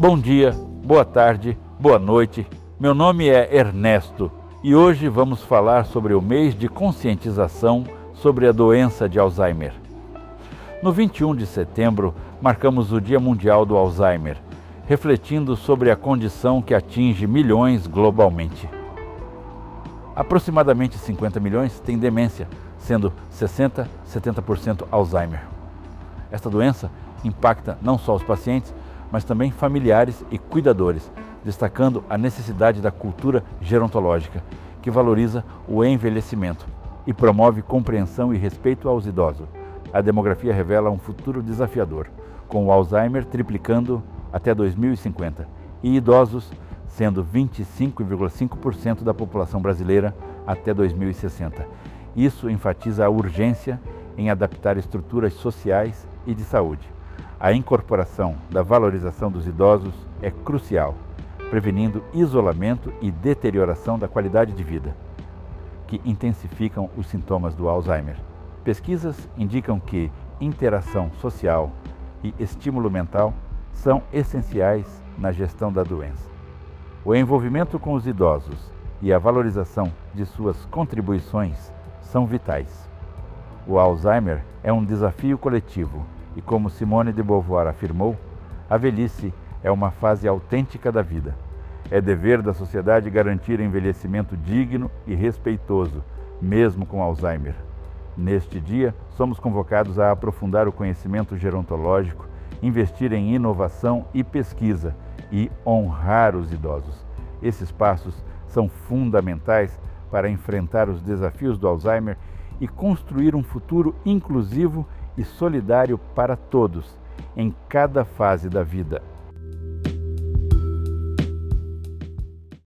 Bom dia, boa tarde, boa noite. Meu nome é Ernesto e hoje vamos falar sobre o mês de conscientização sobre a doença de Alzheimer. No 21 de setembro, marcamos o Dia Mundial do Alzheimer, refletindo sobre a condição que atinge milhões globalmente. Aproximadamente 50 milhões têm demência, sendo 60, 70% Alzheimer. Esta doença impacta não só os pacientes, mas também familiares e cuidadores, destacando a necessidade da cultura gerontológica, que valoriza o envelhecimento e promove compreensão e respeito aos idosos. A demografia revela um futuro desafiador, com o Alzheimer triplicando até 2050 e idosos sendo 25,5% da população brasileira até 2060. Isso enfatiza a urgência em adaptar estruturas sociais e de saúde. A incorporação da valorização dos idosos é crucial, prevenindo isolamento e deterioração da qualidade de vida, que intensificam os sintomas do Alzheimer. Pesquisas indicam que interação social e estímulo mental são essenciais na gestão da doença. O envolvimento com os idosos e a valorização de suas contribuições são vitais. O Alzheimer é um desafio coletivo e, como Simone de Beauvoir afirmou, a velhice é uma fase autêntica da vida. É dever da sociedade garantir envelhecimento digno e respeitoso, mesmo com Alzheimer. Neste dia, somos convocados a aprofundar o conhecimento gerontológico, investir em inovação e pesquisa e honrar os idosos. Esses passos são fundamentais para enfrentar os desafios do Alzheimer e construir um futuro inclusivo e solidário para todos, em cada fase da vida.